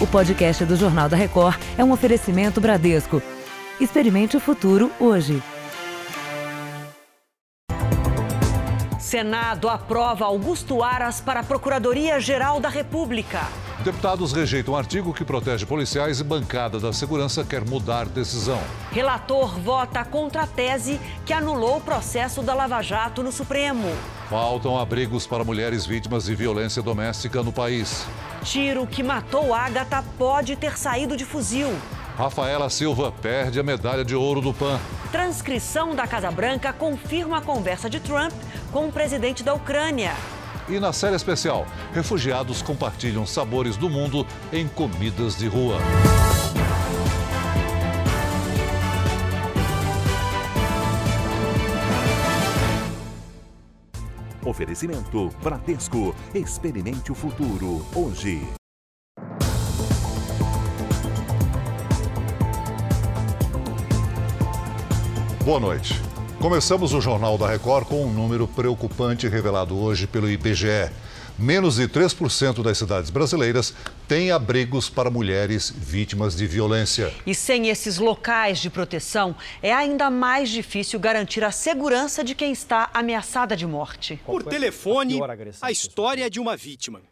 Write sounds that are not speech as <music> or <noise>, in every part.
O podcast do Jornal da Record é um oferecimento Bradesco. Experimente o futuro hoje. Senado aprova Augusto Aras para a Procuradoria-Geral da República. Deputados rejeitam um artigo que protege policiais e bancada da segurança quer mudar decisão. Relator vota contra a tese que anulou o processo da Lava Jato no Supremo. Faltam abrigos para mulheres vítimas de violência doméstica no país. Tiro que matou Agatha pode ter saído de fuzil. Rafaela Silva perde a medalha de ouro do PAN. Transcrição da Casa Branca confirma a conversa de Trump com o presidente da Ucrânia. E na série especial, refugiados compartilham sabores do mundo em comidas de rua. Oferecimento Bradesco. Experimente o futuro hoje. Boa noite. Começamos o Jornal da Record com um número preocupante revelado hoje pelo IBGE. Menos de 3% das cidades brasileiras têm abrigos para mulheres vítimas de violência. E sem esses locais de proteção, é ainda mais difícil garantir a segurança de quem está ameaçada de morte. Por telefone, a história de uma vítima.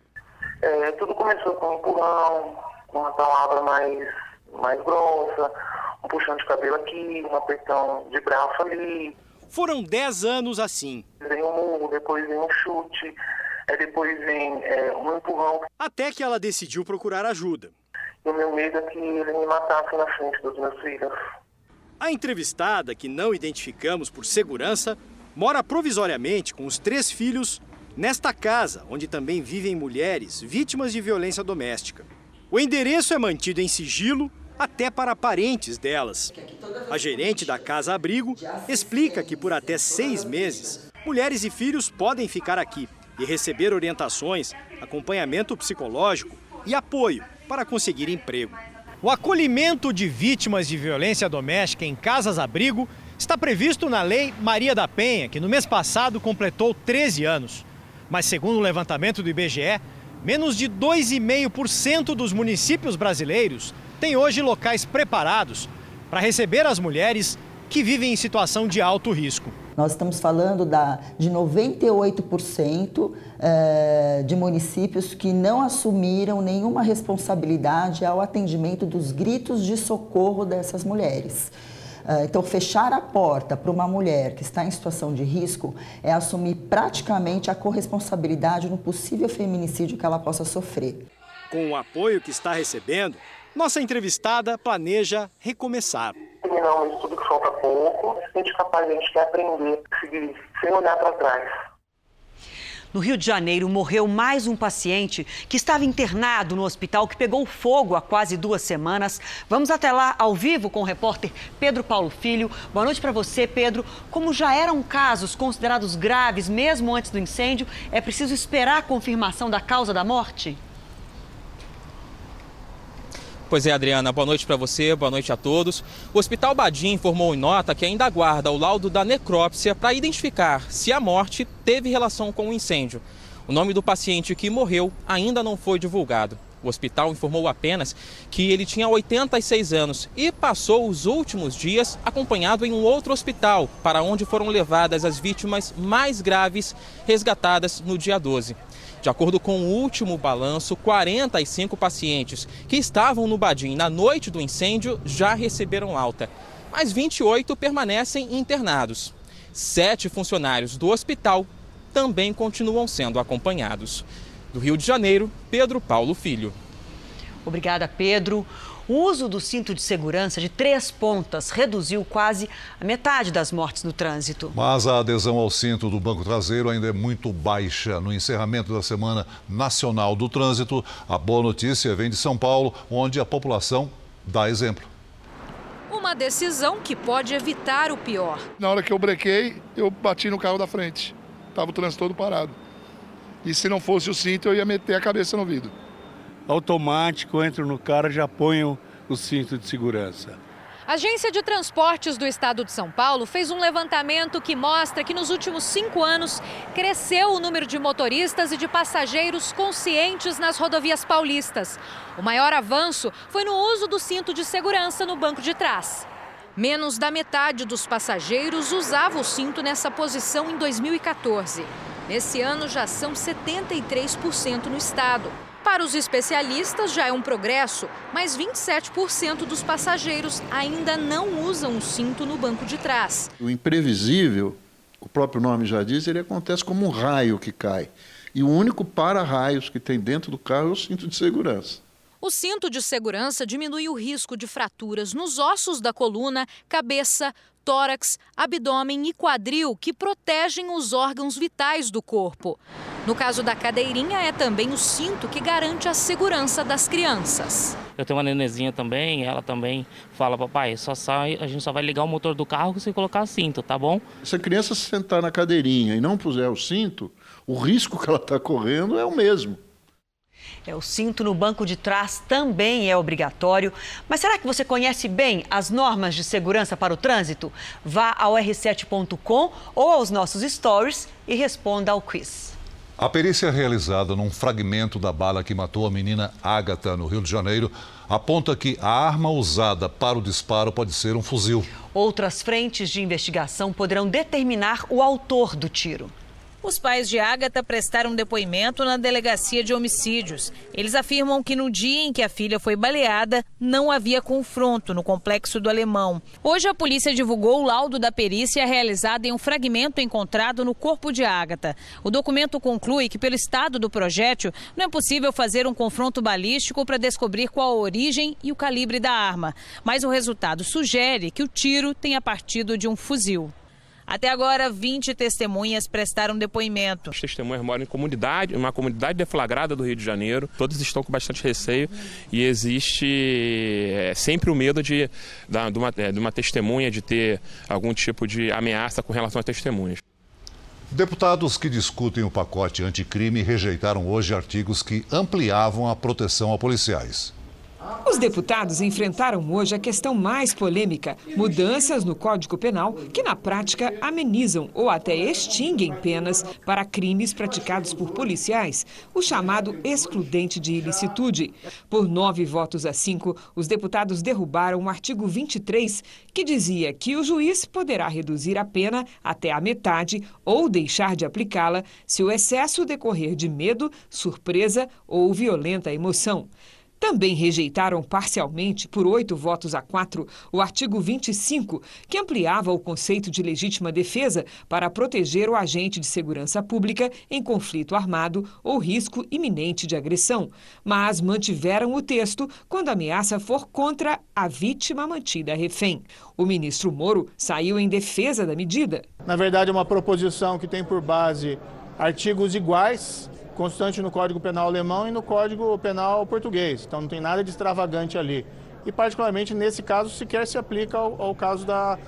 É, tudo começou com um empurrão, com uma palavra mais, mais grossa, um puxão de cabelo aqui, um apertão de braço ali. Foram 10 anos assim. Vem um murro, depois vem um chute, aí depois vem é, um empurrão. Até que ela decidiu procurar ajuda. E o meu medo é que ele me matasse na frente dos meus filhos. A entrevistada, que não identificamos por segurança, mora provisoriamente com os três filhos nesta casa, onde também vivem mulheres vítimas de violência doméstica. O endereço é mantido em sigilo até para parentes delas. A gerente da Casa Abrigo explica que por até seis meses, mulheres e filhos podem ficar aqui e receber orientações, acompanhamento psicológico e apoio para conseguir emprego. O acolhimento de vítimas de violência doméstica em casas-abrigo está previsto na Lei Maria da Penha, que no mês passado completou 13 anos. Mas, segundo o levantamento do IBGE, menos de 2,5% dos municípios brasileiros têm hoje locais preparados para receber as mulheres que vivem em situação de alto risco. Nós estamos falando da, de 98% eh, de municípios que não assumiram nenhuma responsabilidade ao atendimento dos gritos de socorro dessas mulheres. Eh, então, fechar a porta para uma mulher que está em situação de risco é assumir praticamente a corresponsabilidade no possível feminicídio que ela possa sofrer. Com o apoio que está recebendo, nossa entrevistada planeja recomeçar. Terminar um estudo que falta pouco, a gente capaz, a gente quer aprender, seguir, sem olhar para trás. No Rio de Janeiro, morreu mais um paciente que estava internado no hospital que pegou fogo há quase duas semanas. Vamos até lá, ao vivo, com o repórter Pedro Paulo Filho. Boa noite para você, Pedro. Como já eram casos considerados graves mesmo antes do incêndio, é preciso esperar a confirmação da causa da morte? Pois é, Adriana, boa noite para você, boa noite a todos. O Hospital Badim informou em nota que ainda aguarda o laudo da necrópsia para identificar se a morte teve relação com o incêndio. O nome do paciente que morreu ainda não foi divulgado. O hospital informou apenas que ele tinha 86 anos e passou os últimos dias acompanhado em um outro hospital, para onde foram levadas as vítimas mais graves resgatadas no dia 12. De acordo com o último balanço, 45 pacientes que estavam no Badim na noite do incêndio já receberam alta, mas 28 permanecem internados. Sete funcionários do hospital também continuam sendo acompanhados. Do Rio de Janeiro, Pedro Paulo Filho. Obrigada, Pedro. O uso do cinto de segurança de três pontas reduziu quase a metade das mortes no trânsito. Mas a adesão ao cinto do banco traseiro ainda é muito baixa. No encerramento da Semana Nacional do Trânsito, a boa notícia vem de São Paulo, onde a população dá exemplo. Uma decisão que pode evitar o pior. Na hora que eu brequei, eu bati no carro da frente. Estava o trânsito todo parado. E se não fosse o cinto, eu ia meter a cabeça no vidro automático, entro no carro já ponho o cinto de segurança. A Agência de Transportes do Estado de São Paulo fez um levantamento que mostra que nos últimos cinco anos cresceu o número de motoristas e de passageiros conscientes nas rodovias paulistas. O maior avanço foi no uso do cinto de segurança no banco de trás. Menos da metade dos passageiros usava o cinto nessa posição em 2014. Nesse ano já são 73% no estado. Para os especialistas, já é um progresso, mas 27% dos passageiros ainda não usam o cinto no banco de trás. O imprevisível, o próprio nome já diz, ele acontece como um raio que cai. E o único para-raios que tem dentro do carro é o cinto de segurança. O cinto de segurança diminui o risco de fraturas nos ossos da coluna, cabeça, tórax, abdômen e quadril que protegem os órgãos vitais do corpo. No caso da cadeirinha, é também o cinto que garante a segurança das crianças. Eu tenho uma nenezinha também, ela também fala, papai, só sai, a gente só vai ligar o motor do carro se colocar cinto, tá bom? Se a criança se sentar na cadeirinha e não puser o cinto, o risco que ela está correndo é o mesmo. É, o cinto no banco de trás também é obrigatório. Mas será que você conhece bem as normas de segurança para o trânsito? Vá ao r7.com ou aos nossos stories e responda ao quiz. A perícia realizada num fragmento da bala que matou a menina Ágata, no Rio de Janeiro, aponta que a arma usada para o disparo pode ser um fuzil. Outras frentes de investigação poderão determinar o autor do tiro. Os pais de Ágata prestaram depoimento na delegacia de homicídios. Eles afirmam que no dia em que a filha foi baleada, não havia confronto no complexo do Alemão. Hoje a polícia divulgou o laudo da perícia realizada em um fragmento encontrado no corpo de Ágata. O documento conclui que pelo estado do projétil não é possível fazer um confronto balístico para descobrir qual a origem e o calibre da arma, mas o resultado sugere que o tiro tenha partido de um fuzil. Até agora, 20 testemunhas prestaram depoimento. As testemunhas moram em comunidade, uma comunidade deflagrada do Rio de Janeiro. Todos estão com bastante receio e existe é, sempre o medo de, de, uma, é, de uma testemunha de ter algum tipo de ameaça com relação a testemunhas. Deputados que discutem o pacote anticrime rejeitaram hoje artigos que ampliavam a proteção a policiais. Os deputados enfrentaram hoje a questão mais polêmica: mudanças no Código Penal que, na prática, amenizam ou até extinguem penas para crimes praticados por policiais, o chamado excludente de ilicitude. Por nove votos a cinco, os deputados derrubaram o artigo 23, que dizia que o juiz poderá reduzir a pena até a metade ou deixar de aplicá-la se o excesso decorrer de medo, surpresa ou violenta emoção. Também rejeitaram parcialmente, por oito votos a quatro, o artigo 25, que ampliava o conceito de legítima defesa para proteger o agente de segurança pública em conflito armado ou risco iminente de agressão, mas mantiveram o texto quando a ameaça for contra a vítima mantida refém. O ministro Moro saiu em defesa da medida. Na verdade, é uma proposição que tem por base artigos iguais constante no Código Penal alemão e no Código Penal português. Então não tem nada de extravagante ali. E particularmente nesse caso sequer se aplica ao, ao caso da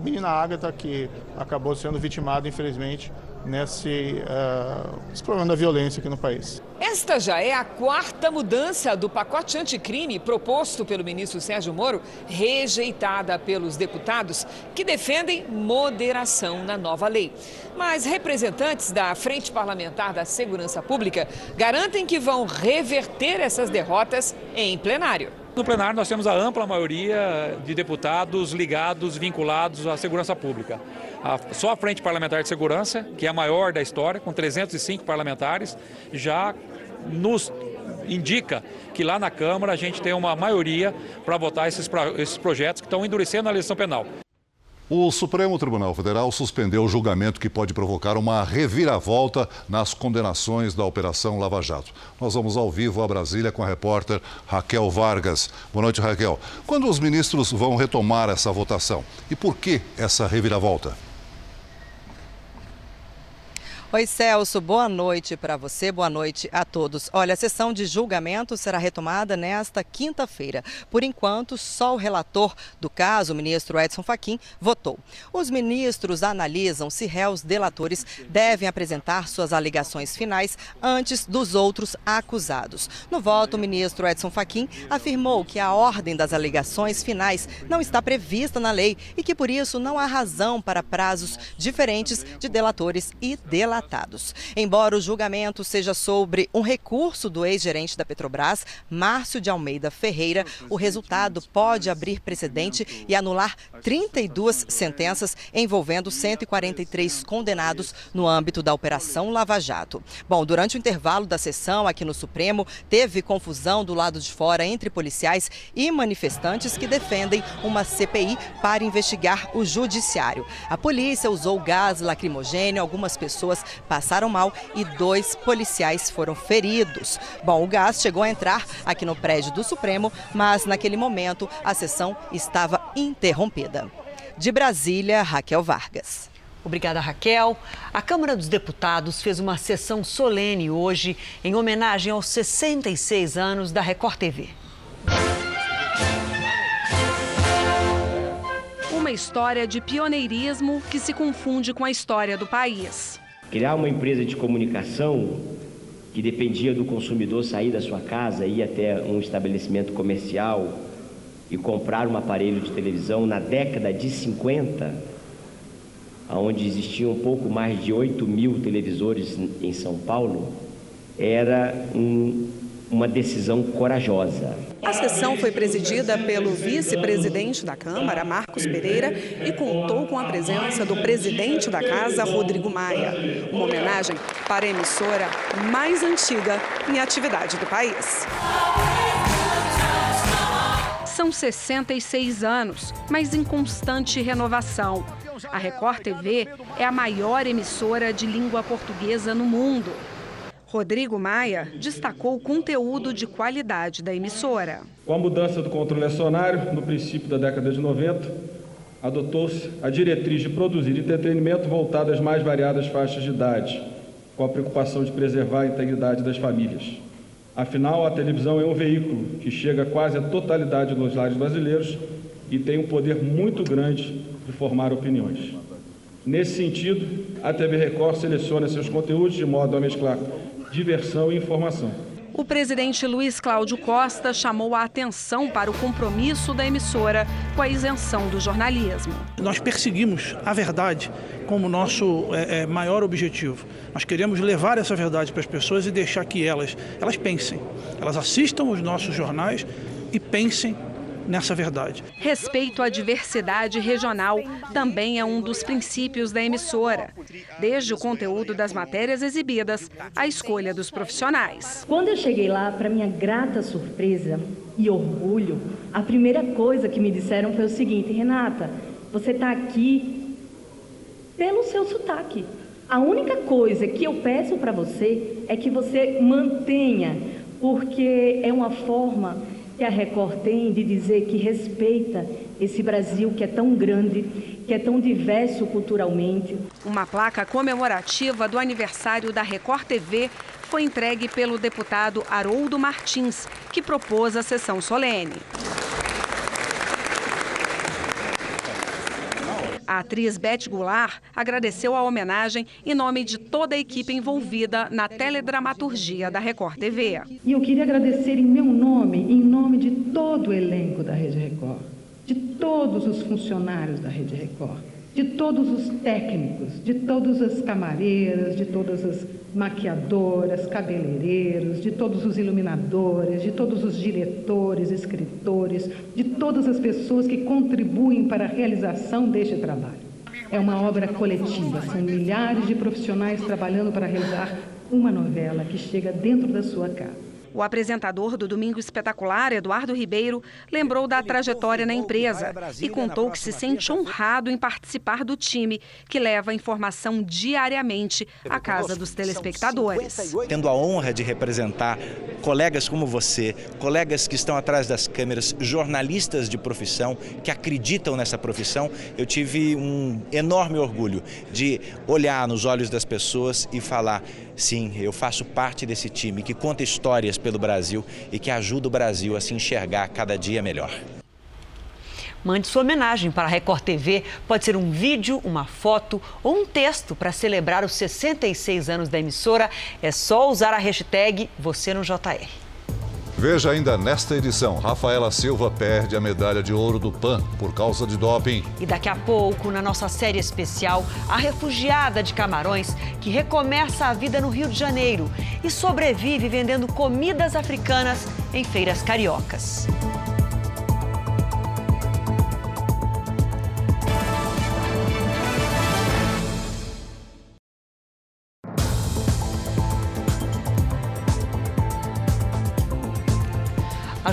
menina Ágata, que acabou sendo vitimada, infelizmente, nesse uh, problema da violência aqui no país. Esta já é a quarta mudança do pacote anticrime proposto pelo ministro Sérgio Moro, rejeitada pelos deputados que defendem moderação na nova lei. Mas representantes da Frente Parlamentar da Segurança Pública garantem que vão reverter essas derrotas em plenário. No plenário, nós temos a ampla maioria de deputados ligados, vinculados à segurança pública. A, só a Frente Parlamentar de Segurança, que é a maior da história, com 305 parlamentares, já nos indica que lá na Câmara a gente tem uma maioria para votar esses, esses projetos que estão endurecendo a legislação penal. O Supremo Tribunal Federal suspendeu o julgamento que pode provocar uma reviravolta nas condenações da Operação Lava Jato. Nós vamos ao vivo a Brasília com a repórter Raquel Vargas. Boa noite, Raquel. Quando os ministros vão retomar essa votação? E por que essa reviravolta? Oi, Celso, boa noite para você, boa noite a todos. Olha, a sessão de julgamento será retomada nesta quinta-feira. Por enquanto, só o relator do caso, o ministro Edson Fachin, votou. Os ministros analisam se réus delatores devem apresentar suas alegações finais antes dos outros acusados. No voto, o ministro Edson Fachin afirmou que a ordem das alegações finais não está prevista na lei e que, por isso, não há razão para prazos diferentes de delatores e delatores relatados. Embora o julgamento seja sobre um recurso do ex-gerente da Petrobras, Márcio de Almeida Ferreira, o resultado pode abrir precedente e anular 32 sentenças envolvendo 143 condenados no âmbito da Operação Lava Jato. Bom, durante o intervalo da sessão aqui no Supremo, teve confusão do lado de fora entre policiais e manifestantes que defendem uma CPI para investigar o judiciário. A polícia usou gás lacrimogênio, algumas pessoas passaram mal e dois policiais foram feridos. Bom, o gás chegou a entrar aqui no prédio do Supremo, mas naquele momento a sessão estava interrompida. De Brasília, Raquel Vargas. Obrigada, Raquel. A Câmara dos Deputados fez uma sessão solene hoje em homenagem aos 66 anos da Record TV. Uma história de pioneirismo que se confunde com a história do país. Criar uma empresa de comunicação que dependia do consumidor sair da sua casa, ir até um estabelecimento comercial e comprar um aparelho de televisão na década de 50, onde existiam pouco mais de 8 mil televisores em São Paulo, era um uma decisão corajosa. A sessão foi presidida pelo vice-presidente da Câmara, Marcos Pereira, e contou com a presença do presidente da casa, Rodrigo Maia. Uma homenagem para a emissora mais antiga em atividade do país. São 66 anos, mas em constante renovação. A Record TV é a maior emissora de língua portuguesa no mundo Rodrigo Maia destacou o conteúdo de qualidade da emissora. Com a mudança do controle acionário, no princípio da década de 90, adotou-se a diretriz de produzir entretenimento voltado às mais variadas faixas de idade, com a preocupação de preservar a integridade das famílias. Afinal, a televisão é um veículo que chega quase à totalidade dos lares brasileiros e tem um poder muito grande de formar opiniões. Nesse sentido, a TV Record seleciona seus conteúdos de modo a mesclar diversão e informação. O presidente Luiz Cláudio Costa chamou a atenção para o compromisso da emissora com a isenção do jornalismo. Nós perseguimos a verdade como nosso é, é, maior objetivo. Nós queremos levar essa verdade para as pessoas e deixar que elas, elas pensem, elas assistam os nossos jornais e pensem nessa verdade. Respeito à diversidade regional também é um dos princípios da emissora, desde o conteúdo das matérias exibidas à escolha dos profissionais. Quando eu cheguei lá, para minha grata surpresa e orgulho, a primeira coisa que me disseram foi o seguinte: Renata, você está aqui pelo seu sotaque. A única coisa que eu peço para você é que você mantenha, porque é uma forma que a Record tem de dizer que respeita esse Brasil que é tão grande, que é tão diverso culturalmente. Uma placa comemorativa do aniversário da Record TV foi entregue pelo deputado Haroldo Martins, que propôs a sessão solene. A atriz Beth Goulart agradeceu a homenagem em nome de toda a equipe envolvida na teledramaturgia da Record TV. E eu queria agradecer em meu nome, em nome de todo o elenco da Rede Record, de todos os funcionários da Rede Record de todos os técnicos, de todas as camareiras, de todas as maquiadoras, cabeleireiros, de todos os iluminadores, de todos os diretores, escritores, de todas as pessoas que contribuem para a realização deste trabalho. É uma obra coletiva, são milhares de profissionais trabalhando para realizar uma novela que chega dentro da sua casa. O apresentador do Domingo Espetacular, Eduardo Ribeiro, lembrou da trajetória na empresa e contou que se sente honrado em participar do time que leva a informação diariamente à casa dos telespectadores. Tendo a honra de representar colegas como você, colegas que estão atrás das câmeras, jornalistas de profissão que acreditam nessa profissão, eu tive um enorme orgulho de olhar nos olhos das pessoas e falar: sim, eu faço parte desse time que conta histórias pelo Brasil e que ajuda o Brasil a se enxergar cada dia melhor. Mande sua homenagem para a Record TV. Pode ser um vídeo, uma foto ou um texto para celebrar os 66 anos da emissora. É só usar a hashtag Você no JR. Veja ainda nesta edição: Rafaela Silva perde a medalha de ouro do PAN por causa de doping. E daqui a pouco, na nossa série especial, a refugiada de Camarões que recomeça a vida no Rio de Janeiro e sobrevive vendendo comidas africanas em feiras cariocas.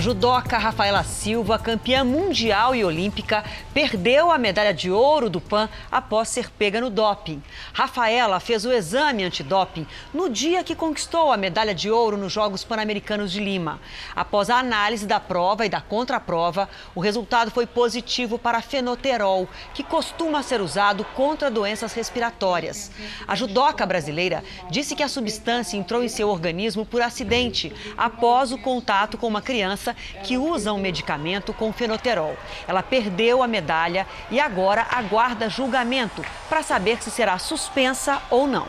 Judoca Rafaela Silva, campeã mundial e olímpica, perdeu a medalha de ouro do PAN após ser pega no doping. Rafaela fez o exame antidoping no dia que conquistou a medalha de ouro nos Jogos Pan-Americanos de Lima. Após a análise da prova e da contraprova, o resultado foi positivo para fenoterol, que costuma ser usado contra doenças respiratórias. A judoca brasileira disse que a substância entrou em seu organismo por acidente, após o contato com uma criança que usa um medicamento com fenoterol. Ela perdeu a medalha e agora aguarda julgamento para saber se será suspensa ou não.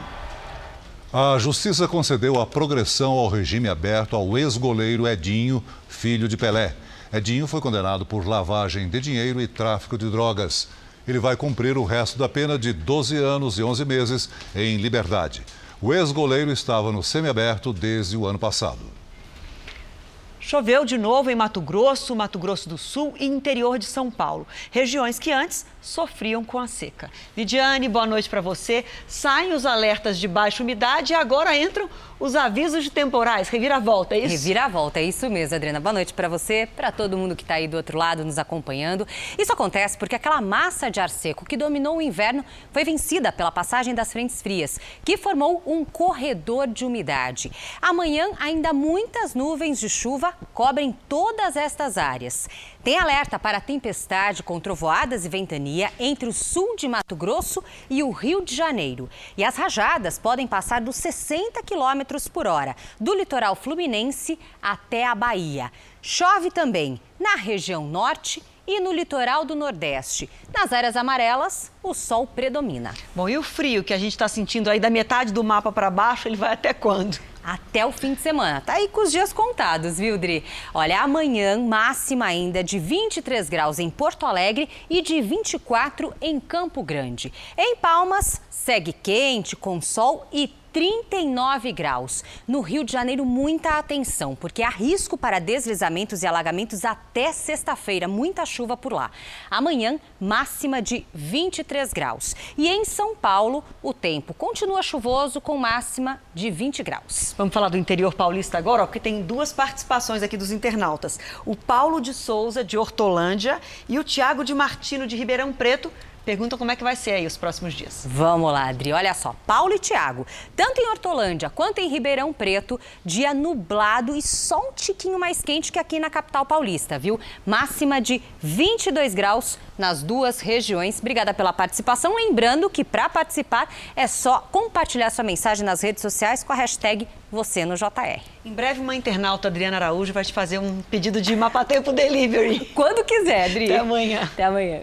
A justiça concedeu a progressão ao regime aberto ao ex-goleiro Edinho, filho de Pelé. Edinho foi condenado por lavagem de dinheiro e tráfico de drogas. Ele vai cumprir o resto da pena de 12 anos e 11 meses em liberdade. O ex-goleiro estava no semiaberto desde o ano passado. Choveu de novo em Mato Grosso, Mato Grosso do Sul e interior de São Paulo, regiões que antes sofriam com a seca. Lidiane, boa noite para você. Saem os alertas de baixa umidade e agora entram os avisos de temporais. Reviravolta, é isso? Reviravolta, é isso mesmo, Adriana. Boa noite para você, para todo mundo que está aí do outro lado nos acompanhando. Isso acontece porque aquela massa de ar seco que dominou o inverno foi vencida pela passagem das frentes frias, que formou um corredor de umidade. Amanhã, ainda muitas nuvens de chuva cobrem todas estas áreas. Tem alerta para tempestade com trovoadas e ventania entre o sul de Mato Grosso e o Rio de Janeiro. E as rajadas podem passar dos 60 quilômetros por hora, do litoral fluminense até a Bahia. Chove também na região norte e no litoral do Nordeste. Nas áreas amarelas, o sol predomina. Bom, e o frio que a gente está sentindo aí da metade do mapa para baixo, ele vai até quando? Até o fim de semana. Tá aí com os dias contados, viu, Dri? Olha, amanhã máxima ainda de 23 graus em Porto Alegre e de 24 em Campo Grande. Em Palmas, segue quente, com sol e 39 graus. No Rio de Janeiro, muita atenção, porque há risco para deslizamentos e alagamentos até sexta-feira. Muita chuva por lá. Amanhã, máxima de 23 graus. E em São Paulo, o tempo continua chuvoso com máxima de 20 graus. Vamos falar do interior paulista agora, porque tem duas participações aqui dos internautas. O Paulo de Souza, de Hortolândia, e o Tiago de Martino, de Ribeirão Preto Pergunta como é que vai ser aí os próximos dias. Vamos lá, Adri. Olha só, Paulo e Tiago, tanto em Hortolândia quanto em Ribeirão Preto, dia nublado e só um tiquinho mais quente que aqui na capital paulista, viu? Máxima de 22 graus nas duas regiões. Obrigada pela participação. Lembrando que para participar é só compartilhar sua mensagem nas redes sociais com a hashtag você no JR. Em breve, uma internauta, Adriana Araújo, vai te fazer um pedido de mapa tempo delivery. Quando quiser, Adri. Até amanhã. Até amanhã.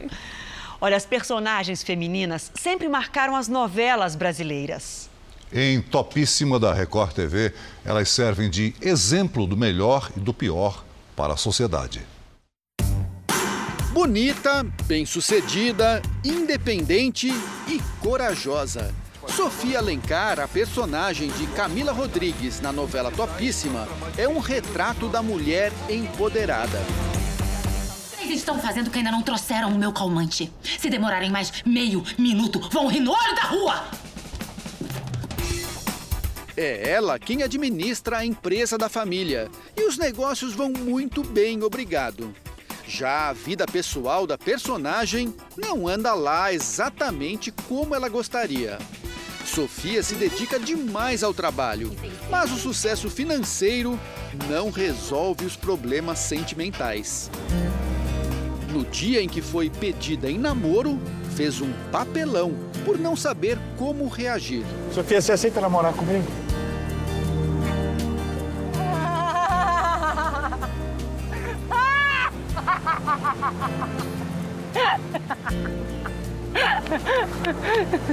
Olha, as personagens femininas sempre marcaram as novelas brasileiras. Em Topíssima da Record TV, elas servem de exemplo do melhor e do pior para a sociedade. Bonita, bem-sucedida, independente e corajosa. Sofia Alencar, a personagem de Camila Rodrigues na novela Topíssima, é um retrato da mulher empoderada. Eles estão fazendo que ainda não trouxeram o meu calmante. Se demorarem mais meio minuto, vão rir no olho da rua! É ela quem administra a empresa da família e os negócios vão muito bem, obrigado. Já a vida pessoal da personagem não anda lá exatamente como ela gostaria. Sofia se dedica demais ao trabalho, mas o sucesso financeiro não resolve os problemas sentimentais. No dia em que foi pedida em namoro, fez um papelão por não saber como reagir. Sofia, você aceita namorar comigo? <laughs>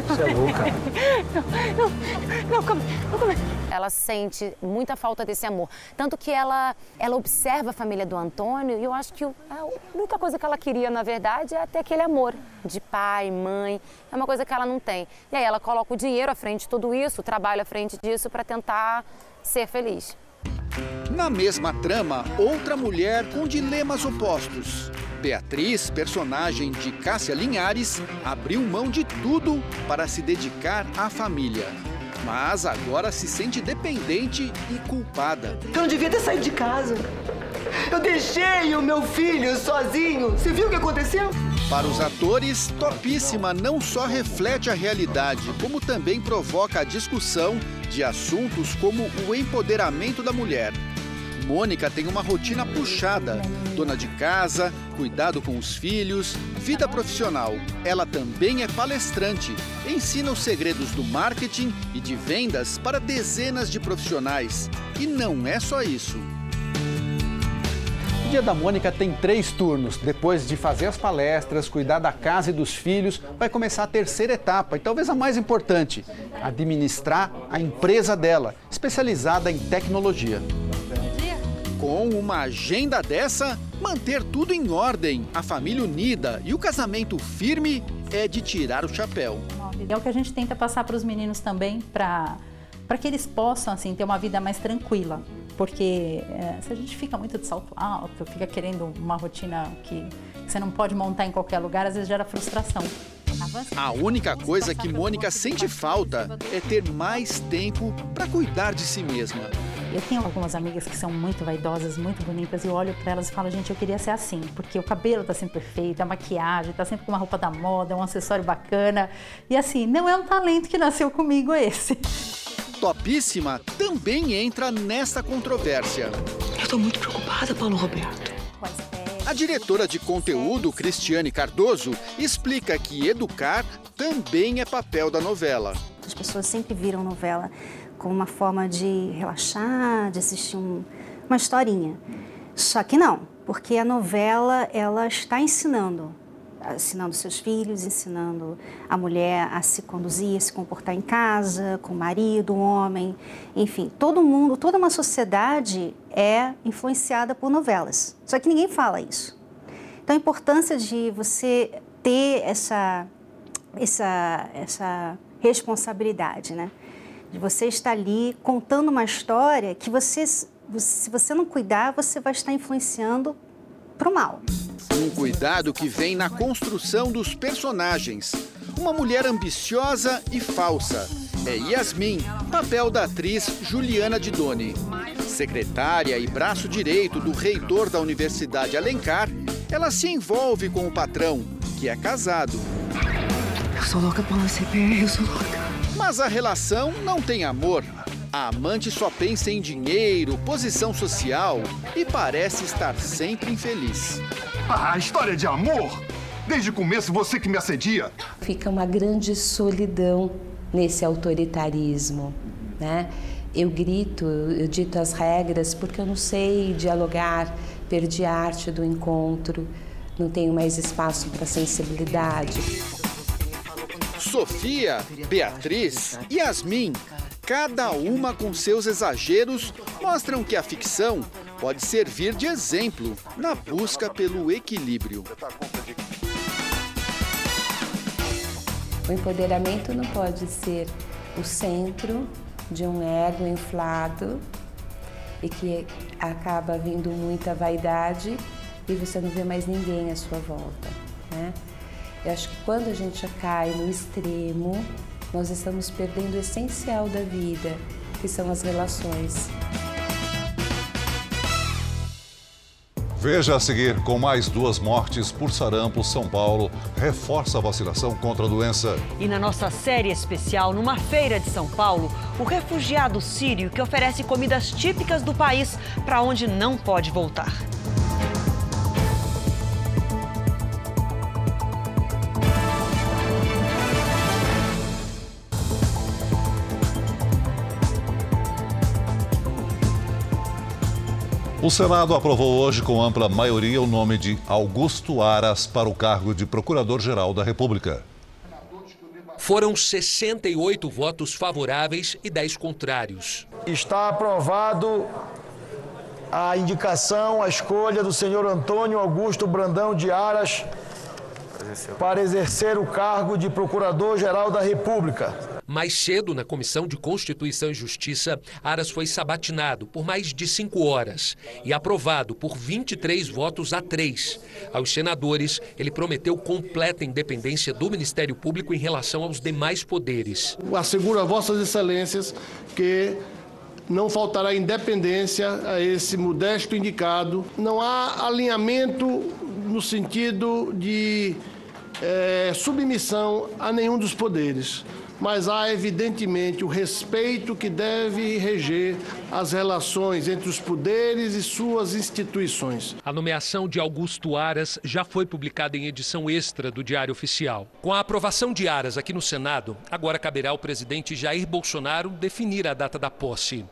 Você é louca. Não, não, não, não, Ela sente muita falta desse amor. Tanto que ela, ela observa a família do Antônio e eu acho que a única coisa que ela queria, na verdade, é ter aquele amor de pai, mãe. É uma coisa que ela não tem. E aí ela coloca o dinheiro à frente de tudo isso, o trabalho à frente disso para tentar ser feliz. Na mesma trama, outra mulher com dilemas opostos. Beatriz, personagem de Cássia Linhares, abriu mão de tudo para se dedicar à família. Mas agora se sente dependente e culpada. Eu não devia ter saído de casa. Eu deixei o meu filho sozinho. Você viu o que aconteceu? Para os atores, Topíssima não só reflete a realidade, como também provoca a discussão de assuntos como o empoderamento da mulher. Mônica tem uma rotina puxada: dona de casa, cuidado com os filhos, vida profissional. Ela também é palestrante, ensina os segredos do marketing e de vendas para dezenas de profissionais. E não é só isso. O dia da Mônica tem três turnos. Depois de fazer as palestras, cuidar da casa e dos filhos, vai começar a terceira etapa e talvez a mais importante: administrar a empresa dela, especializada em tecnologia. Com uma agenda dessa, manter tudo em ordem, a família unida e o casamento firme é de tirar o chapéu. É o que a gente tenta passar para os meninos também, para que eles possam assim ter uma vida mais tranquila. Porque é, se a gente fica muito de salto alto, fica querendo uma rotina que você não pode montar em qualquer lugar, às vezes gera frustração. A única coisa que Mônica sente falta é ter mais tempo para cuidar de si mesma. Eu tenho algumas amigas que são muito vaidosas, muito bonitas, e eu olho para elas e falo, gente, eu queria ser assim, porque o cabelo tá sempre perfeito, a maquiagem tá sempre com uma roupa da moda, um acessório bacana. E assim, não é um talento que nasceu comigo esse. Topíssima também entra nessa controvérsia. Eu tô muito preocupada, Paulo Roberto. A diretora de conteúdo, Cristiane Cardoso, explica que educar também é papel da novela. As pessoas sempre viram novela como uma forma de relaxar, de assistir um, uma historinha. Só que não, porque a novela ela está ensinando, ensinando seus filhos, ensinando a mulher a se conduzir, a se comportar em casa, com o marido, o homem, enfim, todo mundo, toda uma sociedade é influenciada por novelas. Só que ninguém fala isso. Então a importância de você ter essa essa essa responsabilidade, né? De você estar ali contando uma história que você, se você não cuidar, você vai estar influenciando para o mal. Um cuidado que vem na construção dos personagens. Uma mulher ambiciosa e falsa. É Yasmin, papel da atriz Juliana Didoni. Secretária e braço direito do reitor da Universidade Alencar, ela se envolve com o patrão, que é casado. Eu sou louca por você, eu sou louca. Mas a relação não tem amor. A amante só pensa em dinheiro, posição social e parece estar sempre infeliz. Ah, história de amor? Desde o começo você que me assedia. Fica uma grande solidão nesse autoritarismo, né? Eu grito, eu dito as regras porque eu não sei dialogar, perdi a arte do encontro, não tenho mais espaço para sensibilidade. Sofia, Beatriz, Yasmin, cada uma com seus exageros, mostram que a ficção pode servir de exemplo na busca pelo equilíbrio. O empoderamento não pode ser o centro de um ego inflado e que acaba vindo muita vaidade e você não vê mais ninguém à sua volta, né? Eu acho que quando a gente cai no extremo, nós estamos perdendo o essencial da vida, que são as relações. Veja a seguir, com mais duas mortes por sarampo, São Paulo reforça a vacinação contra a doença. E na nossa série especial, numa feira de São Paulo, o refugiado sírio que oferece comidas típicas do país para onde não pode voltar. O Senado aprovou hoje com ampla maioria o nome de Augusto Aras para o cargo de Procurador-Geral da República. Foram 68 votos favoráveis e 10 contrários. Está aprovado a indicação, a escolha do senhor Antônio Augusto Brandão de Aras para exercer o cargo de Procurador-Geral da República. Mais cedo, na Comissão de Constituição e Justiça, Aras foi sabatinado por mais de cinco horas e aprovado por 23 votos a 3. Aos senadores, ele prometeu completa independência do Ministério Público em relação aos demais poderes. Asseguro a Vossas Excelências que não faltará independência a esse modesto indicado. Não há alinhamento no sentido de é, submissão a nenhum dos poderes mas há evidentemente o respeito que deve reger as relações entre os poderes e suas instituições. A nomeação de Augusto Aras já foi publicada em edição extra do Diário Oficial. Com a aprovação de Aras aqui no Senado, agora caberá ao presidente Jair Bolsonaro definir a data da posse.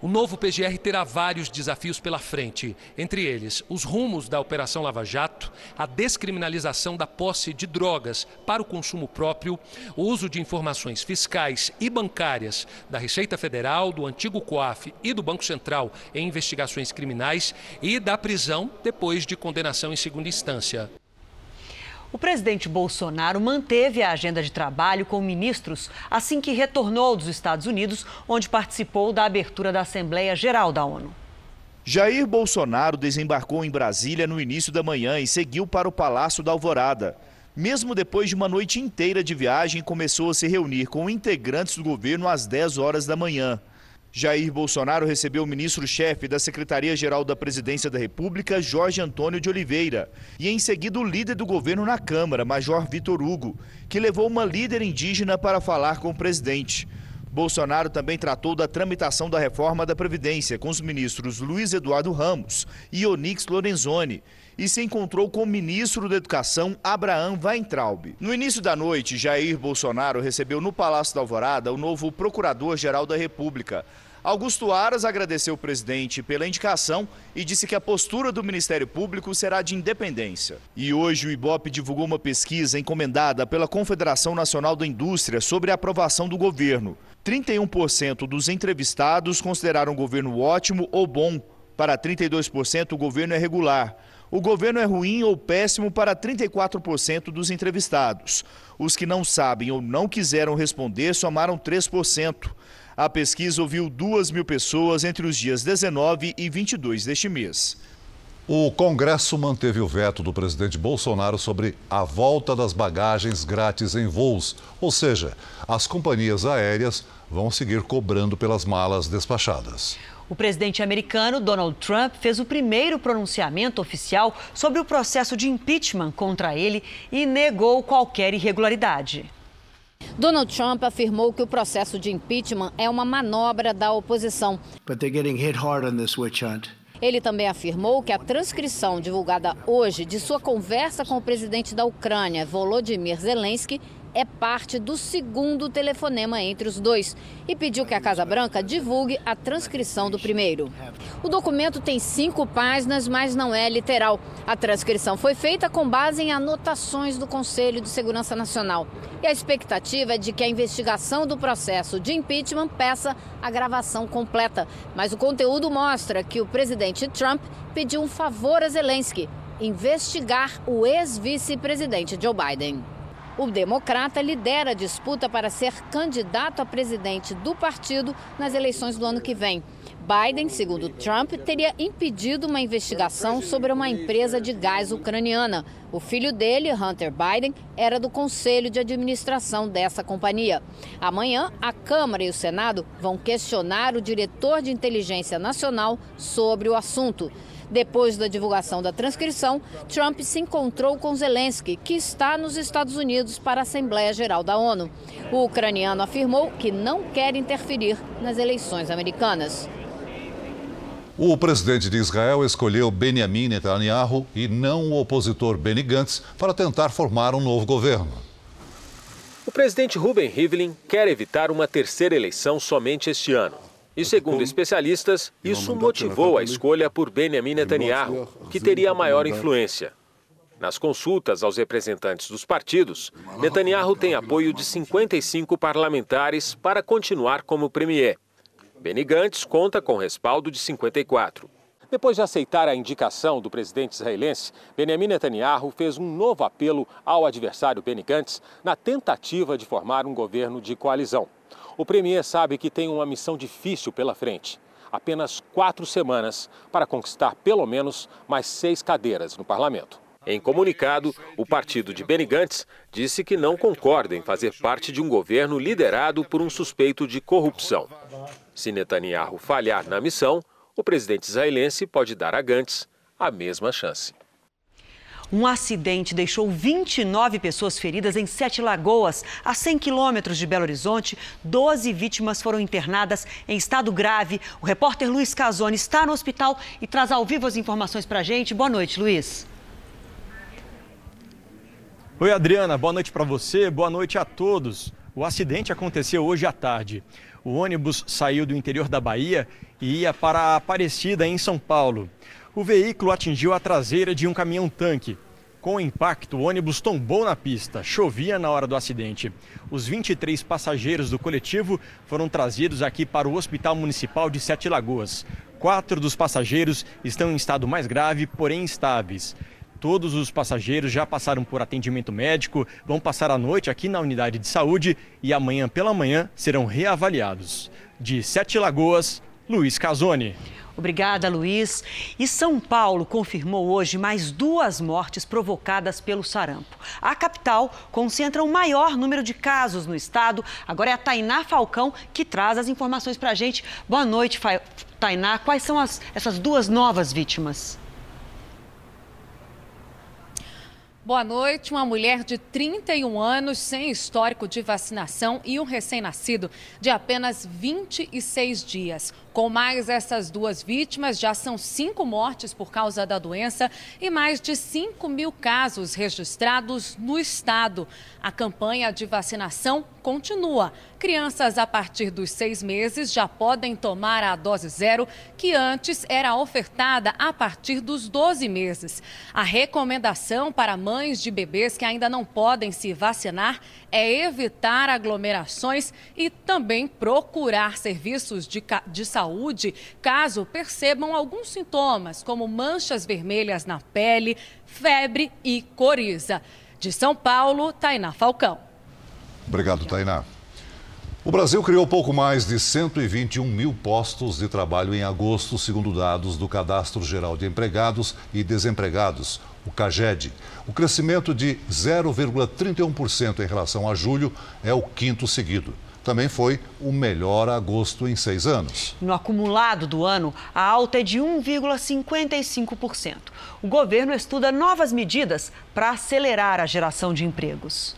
O novo PGR terá vários desafios pela frente, entre eles os rumos da Operação Lava Jato, a descriminalização da posse de drogas para o consumo próprio, o uso de informações fiscais e bancárias da Receita Federal, do antigo COAF e do Banco Central em investigações criminais e da prisão depois de condenação em segunda instância. O presidente Bolsonaro manteve a agenda de trabalho com ministros assim que retornou dos Estados Unidos, onde participou da abertura da Assembleia Geral da ONU. Jair Bolsonaro desembarcou em Brasília no início da manhã e seguiu para o Palácio da Alvorada. Mesmo depois de uma noite inteira de viagem, começou a se reunir com integrantes do governo às 10 horas da manhã. Jair Bolsonaro recebeu o ministro-chefe da Secretaria-Geral da Presidência da República, Jorge Antônio de Oliveira, e em seguida o líder do governo na Câmara, Major Vitor Hugo, que levou uma líder indígena para falar com o presidente. Bolsonaro também tratou da tramitação da reforma da Previdência com os ministros Luiz Eduardo Ramos e Onix Lorenzoni e se encontrou com o ministro da Educação, Abraham Weintraub. No início da noite, Jair Bolsonaro recebeu no Palácio da Alvorada o novo Procurador-Geral da República. Augusto Aras agradeceu o presidente pela indicação e disse que a postura do Ministério Público será de independência. E hoje o IBOP divulgou uma pesquisa encomendada pela Confederação Nacional da Indústria sobre a aprovação do governo. 31% dos entrevistados consideraram o governo ótimo ou bom. Para 32%, o governo é regular. O governo é ruim ou péssimo para 34% dos entrevistados. Os que não sabem ou não quiseram responder somaram 3%. A pesquisa ouviu 2 mil pessoas entre os dias 19 e 22 deste mês. O Congresso manteve o veto do presidente Bolsonaro sobre a volta das bagagens grátis em voos, ou seja, as companhias aéreas vão seguir cobrando pelas malas despachadas. O presidente americano Donald Trump fez o primeiro pronunciamento oficial sobre o processo de impeachment contra ele e negou qualquer irregularidade. Donald Trump afirmou que o processo de impeachment é uma manobra da oposição. Ele também afirmou que a transcrição divulgada hoje de sua conversa com o presidente da Ucrânia, Volodymyr Zelensky, é parte do segundo telefonema entre os dois e pediu que a Casa Branca divulgue a transcrição do primeiro. O documento tem cinco páginas, mas não é literal. A transcrição foi feita com base em anotações do Conselho de Segurança Nacional. E a expectativa é de que a investigação do processo de impeachment peça a gravação completa. Mas o conteúdo mostra que o presidente Trump pediu um favor a Zelensky investigar o ex-vice-presidente Joe Biden. O democrata lidera a disputa para ser candidato a presidente do partido nas eleições do ano que vem. Biden, segundo Trump, teria impedido uma investigação sobre uma empresa de gás ucraniana. O filho dele, Hunter Biden, era do conselho de administração dessa companhia. Amanhã, a Câmara e o Senado vão questionar o diretor de inteligência nacional sobre o assunto. Depois da divulgação da transcrição, Trump se encontrou com Zelensky, que está nos Estados Unidos para a Assembleia Geral da ONU. O ucraniano afirmou que não quer interferir nas eleições americanas. O presidente de Israel escolheu Benjamin Netanyahu e não o opositor Benny Gantz para tentar formar um novo governo. O presidente Ruben Rivlin quer evitar uma terceira eleição somente este ano. E segundo especialistas, isso motivou a escolha por Benjamin Netanyahu, que teria maior influência. Nas consultas aos representantes dos partidos, Netanyahu tem apoio de 55 parlamentares para continuar como premier. Benny Gantz conta com respaldo de 54. Depois de aceitar a indicação do presidente israelense, Benjamin Netanyahu fez um novo apelo ao adversário Benny Gantz na tentativa de formar um governo de coalizão. O premier sabe que tem uma missão difícil pela frente. Apenas quatro semanas para conquistar pelo menos mais seis cadeiras no parlamento. Em comunicado, o partido de Benny Gantz disse que não concorda em fazer parte de um governo liderado por um suspeito de corrupção. Se Netanyahu falhar na missão, o presidente israelense pode dar a Gantz a mesma chance. Um acidente deixou 29 pessoas feridas em Sete Lagoas, a 100 quilômetros de Belo Horizonte. 12 vítimas foram internadas em estado grave. O repórter Luiz Casoni está no hospital e traz ao vivo as informações para a gente. Boa noite, Luiz. Oi, Adriana. Boa noite para você. Boa noite a todos. O acidente aconteceu hoje à tarde. O ônibus saiu do interior da Bahia e ia para a Aparecida, em São Paulo. O veículo atingiu a traseira de um caminhão-tanque. Com o impacto, o ônibus tombou na pista. Chovia na hora do acidente. Os 23 passageiros do coletivo foram trazidos aqui para o Hospital Municipal de Sete Lagoas. Quatro dos passageiros estão em estado mais grave, porém estáveis. Todos os passageiros já passaram por atendimento médico, vão passar a noite aqui na unidade de saúde e amanhã pela manhã serão reavaliados. De Sete Lagoas, Luiz Casoni. Obrigada, Luiz. E São Paulo confirmou hoje mais duas mortes provocadas pelo sarampo. A capital concentra o maior número de casos no estado. Agora é a Tainá Falcão que traz as informações para a gente. Boa noite, Tainá. Quais são as, essas duas novas vítimas? Boa noite. Uma mulher de 31 anos sem histórico de vacinação e um recém-nascido de apenas 26 dias. Com mais essas duas vítimas, já são cinco mortes por causa da doença e mais de 5 mil casos registrados no estado. A campanha de vacinação continua. Crianças a partir dos seis meses já podem tomar a dose zero, que antes era ofertada a partir dos 12 meses. A recomendação para mães de bebês que ainda não podem se vacinar é evitar aglomerações e também procurar serviços de, de saúde caso percebam alguns sintomas, como manchas vermelhas na pele, febre e coriza. De São Paulo, Tainá Falcão. Obrigado, Tainá. O Brasil criou pouco mais de 121 mil postos de trabalho em agosto, segundo dados do Cadastro Geral de Empregados e Desempregados, o CAGED. O crescimento de 0,31% em relação a julho é o quinto seguido. Também foi o melhor agosto em seis anos. No acumulado do ano, a alta é de 1,55%. O governo estuda novas medidas para acelerar a geração de empregos.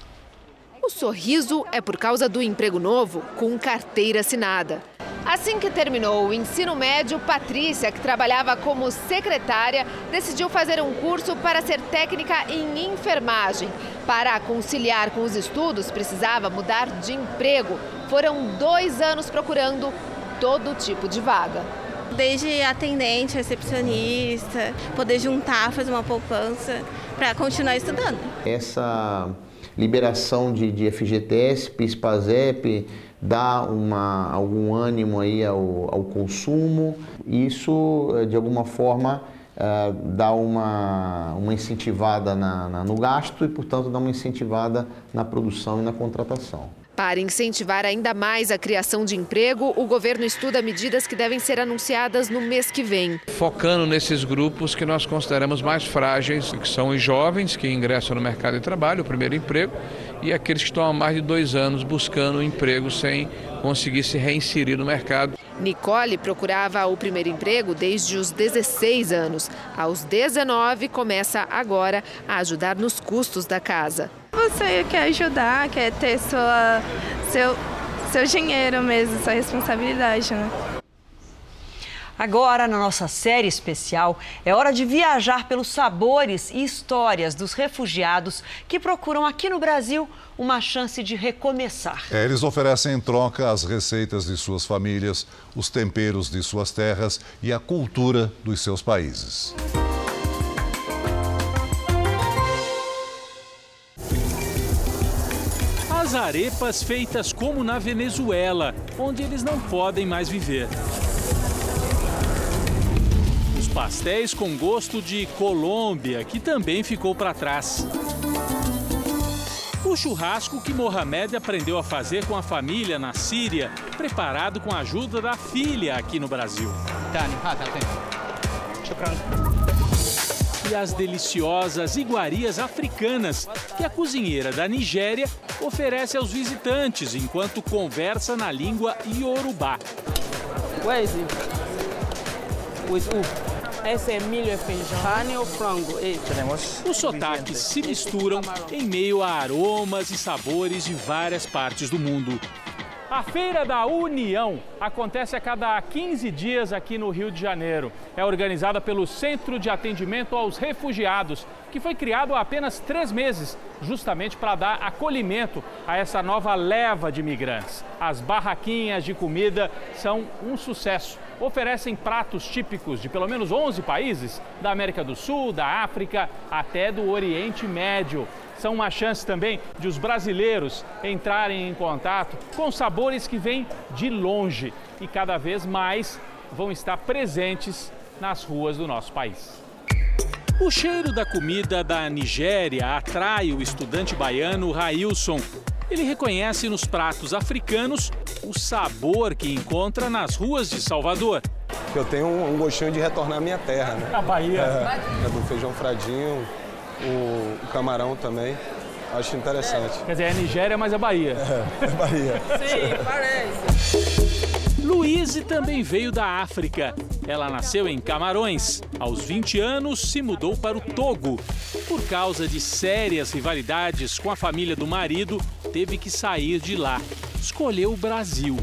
O sorriso é por causa do emprego novo com carteira assinada. Assim que terminou o ensino médio, Patrícia, que trabalhava como secretária, decidiu fazer um curso para ser técnica em enfermagem. Para conciliar com os estudos, precisava mudar de emprego. Foram dois anos procurando todo tipo de vaga. Desde atendente, recepcionista, poder juntar, fazer uma poupança para continuar estudando. Essa liberação de, de FGTS, PIS, PASEP, dá uma, algum ânimo aí ao, ao consumo. Isso, eh, de alguma forma, uh, dá uma, uma incentivada na, na, no gasto e, portanto, dá uma incentivada na produção e na contratação. Para incentivar ainda mais a criação de emprego, o governo estuda medidas que devem ser anunciadas no mês que vem. Focando nesses grupos que nós consideramos mais frágeis, que são os jovens que ingressam no mercado de trabalho, o primeiro emprego, e aqueles que estão há mais de dois anos buscando um emprego sem conseguir se reinserir no mercado. Nicole procurava o primeiro emprego desde os 16 anos. Aos 19, começa agora a ajudar nos custos da casa. Você quer ajudar, quer ter sua, seu, seu dinheiro mesmo, sua responsabilidade, né? Agora, na nossa série especial, é hora de viajar pelos sabores e histórias dos refugiados que procuram aqui no Brasil uma chance de recomeçar. É, eles oferecem em troca as receitas de suas famílias, os temperos de suas terras e a cultura dos seus países. As arepas feitas como na Venezuela, onde eles não podem mais viver pastéis com gosto de Colômbia, que também ficou para trás. O churrasco que Mohamed aprendeu a fazer com a família na Síria, preparado com a ajuda da filha aqui no Brasil. E as deliciosas iguarias africanas que a cozinheira da Nigéria oferece aos visitantes enquanto conversa na língua iorubá. Where is it? With esse é milho e feijão. Carne ou frango? Os sotaques se misturam em meio a aromas e sabores de várias partes do mundo. A Feira da União acontece a cada 15 dias aqui no Rio de Janeiro. É organizada pelo Centro de Atendimento aos Refugiados, que foi criado há apenas três meses, justamente para dar acolhimento a essa nova leva de imigrantes. As barraquinhas de comida são um sucesso. Oferecem pratos típicos de pelo menos 11 países, da América do Sul, da África até do Oriente Médio são uma chance também de os brasileiros entrarem em contato com sabores que vêm de longe e cada vez mais vão estar presentes nas ruas do nosso país. O cheiro da comida da Nigéria atrai o estudante baiano Railson. Ele reconhece nos pratos africanos o sabor que encontra nas ruas de Salvador. Eu tenho um gostinho de retornar à minha terra, né? A Bahia. É, é do feijão fradinho, o, o camarão também. Acho interessante. Quer dizer, é Nigéria, mas é Bahia. É, é Bahia. Sim, parece. Luíse também veio da África. Ela nasceu em Camarões. Aos 20 anos, se mudou para o Togo. Por causa de sérias rivalidades com a família do marido, teve que sair de lá. Escolheu o Brasil.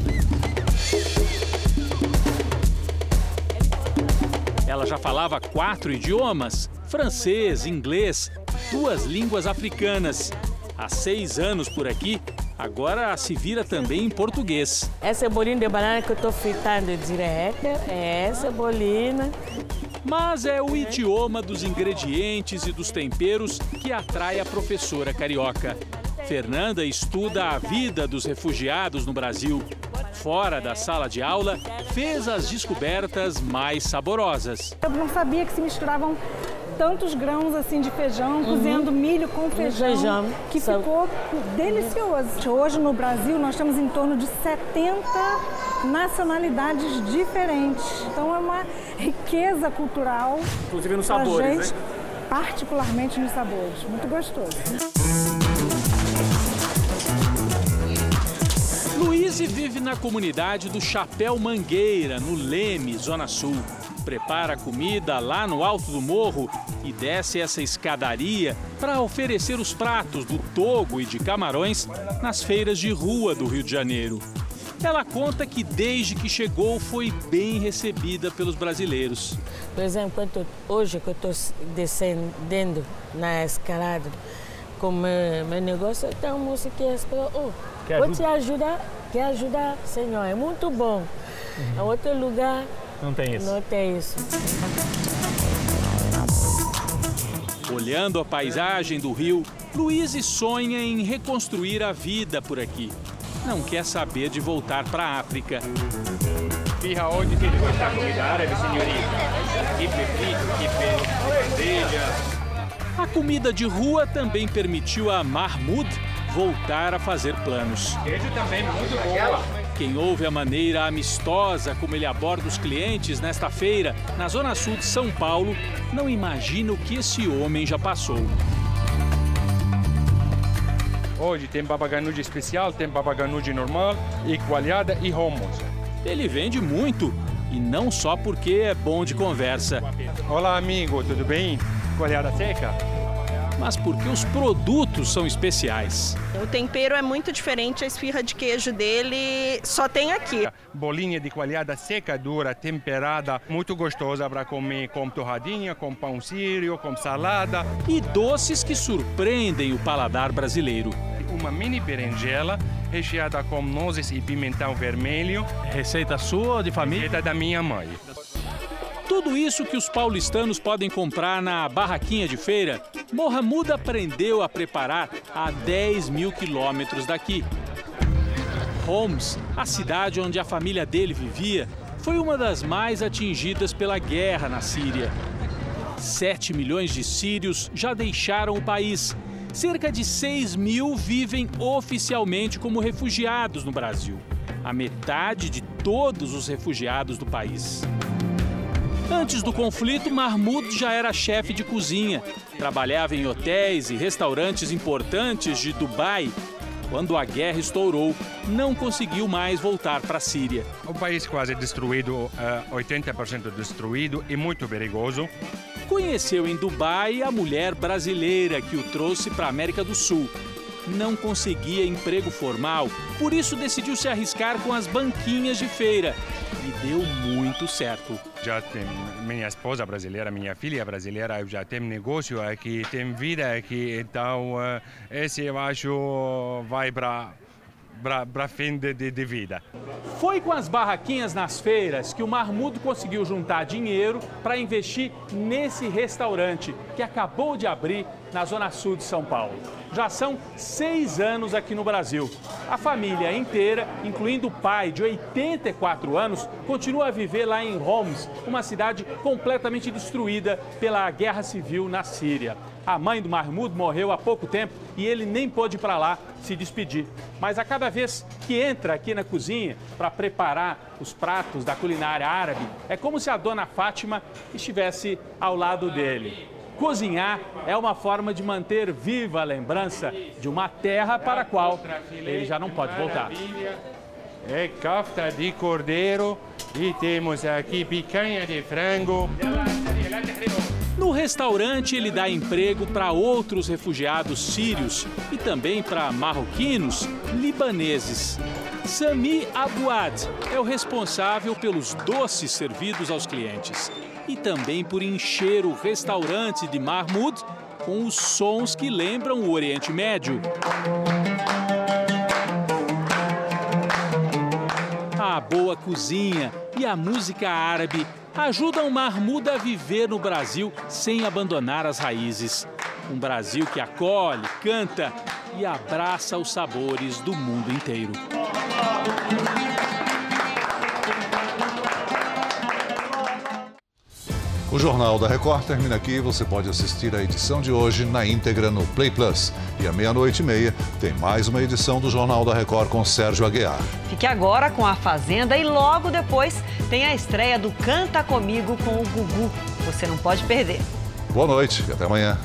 Ela já falava quatro idiomas: francês, inglês, duas línguas africanas. Há seis anos por aqui, agora se vira também em português. Essa é bolinha de banana que eu estou fritando direto, é essa bolina. Mas é o idioma dos ingredientes e dos temperos que atrai a professora carioca. Fernanda estuda a vida dos refugiados no Brasil. Fora da sala de aula, fez as descobertas mais saborosas. Eu não sabia que se misturavam tantos grãos assim de feijão, uhum. cozinhando milho com feijão, feijão. que Sabe. ficou delicioso. Hoje no Brasil nós temos em torno de 70 nacionalidades diferentes. Então é uma riqueza cultural. Inclusive nos sabores, gente, né? Particularmente nos sabores. Muito gostoso. Luiz vive na comunidade do Chapéu Mangueira, no Leme, Zona Sul prepara comida lá no alto do morro e desce essa escadaria para oferecer os pratos do togo e de camarões nas feiras de rua do Rio de Janeiro. Ela conta que desde que chegou foi bem recebida pelos brasileiros. Por exemplo, hoje que eu estou descendo na escalada com meu, meu negócio, tem uma moça que espera, oh, vou te ajudar, quer ajudar, senhor, é muito bom. Uhum. É outro lugar não tem isso. Não tem isso. Olhando a paisagem do rio, Luiz sonha em reconstruir a vida por aqui. Não quer saber de voltar para a África. Fija que ele comida árabe, senhorita. A comida de rua também permitiu a Mahmoud voltar a fazer planos. Queijo também muito boa. Quem ouve a maneira amistosa como ele aborda os clientes nesta feira, na zona sul de São Paulo, não imagina o que esse homem já passou. Hoje tem babaganude especial, tem babaganude normal, e coalhada e hummus. Ele vende muito e não só porque é bom de conversa. Olá, amigo, tudo bem? Coalhada seca? Mas porque os produtos são especiais. O tempero é muito diferente, a esfirra de queijo dele só tem aqui. Bolinha de coalhada seca, dura, temperada, muito gostosa para comer com torradinha, com pão sírio, com salada. E doces que surpreendem o paladar brasileiro. Uma mini berinjela recheada com nozes e pimentão vermelho. Receita sua ou de família? Receita da minha mãe. Tudo isso que os paulistanos podem comprar na barraquinha de feira, Mohamed aprendeu a preparar a 10 mil quilômetros daqui. Homs, a cidade onde a família dele vivia, foi uma das mais atingidas pela guerra na Síria. 7 milhões de sírios já deixaram o país. Cerca de 6 mil vivem oficialmente como refugiados no Brasil. A metade de todos os refugiados do país. Antes do conflito, Mahmoud já era chefe de cozinha. Trabalhava em hotéis e restaurantes importantes de Dubai. Quando a guerra estourou, não conseguiu mais voltar para a Síria. O país quase destruído, 80% destruído e muito perigoso. Conheceu em Dubai a mulher brasileira que o trouxe para a América do Sul. Não conseguia emprego formal, por isso decidiu se arriscar com as banquinhas de feira deu muito certo. Já tem minha esposa brasileira, minha filha brasileira, já tem negócio aqui, tem vida aqui, então esse eu acho vai para para fim de, de, de, vida. Foi com as barraquinhas nas feiras que o Marmudo conseguiu juntar dinheiro para investir nesse restaurante que acabou de abrir na zona sul de São Paulo. Já são seis anos aqui no Brasil. A família inteira, incluindo o pai de 84 anos, continua a viver lá em Homs, uma cidade completamente destruída pela guerra civil na Síria. A mãe do Mahmoud morreu há pouco tempo e ele nem pôde ir para lá se despedir. Mas a cada vez que entra aqui na cozinha para preparar os pratos da culinária árabe, é como se a dona Fátima estivesse ao lado dele. Cozinhar é uma forma de manter viva a lembrança de uma terra para a qual ele já não pode voltar. É kafta de cordeiro e temos aqui picanha de frango. No restaurante, ele dá emprego para outros refugiados sírios e também para marroquinos, libaneses. Sami Abouad é o responsável pelos doces servidos aos clientes e também por encher o restaurante de Mahmoud com os sons que lembram o Oriente Médio. A boa cozinha e a música árabe ajudam Mahmoud a viver no Brasil sem abandonar as raízes. Um Brasil que acolhe, canta e abraça os sabores do mundo inteiro. O Jornal da Record termina aqui. Você pode assistir a edição de hoje na íntegra no Play Plus. E à meia-noite e meia tem mais uma edição do Jornal da Record com Sérgio Aguiar. Fique agora com a Fazenda e logo depois tem a estreia do Canta Comigo com o Gugu. Você não pode perder. Boa noite e até amanhã.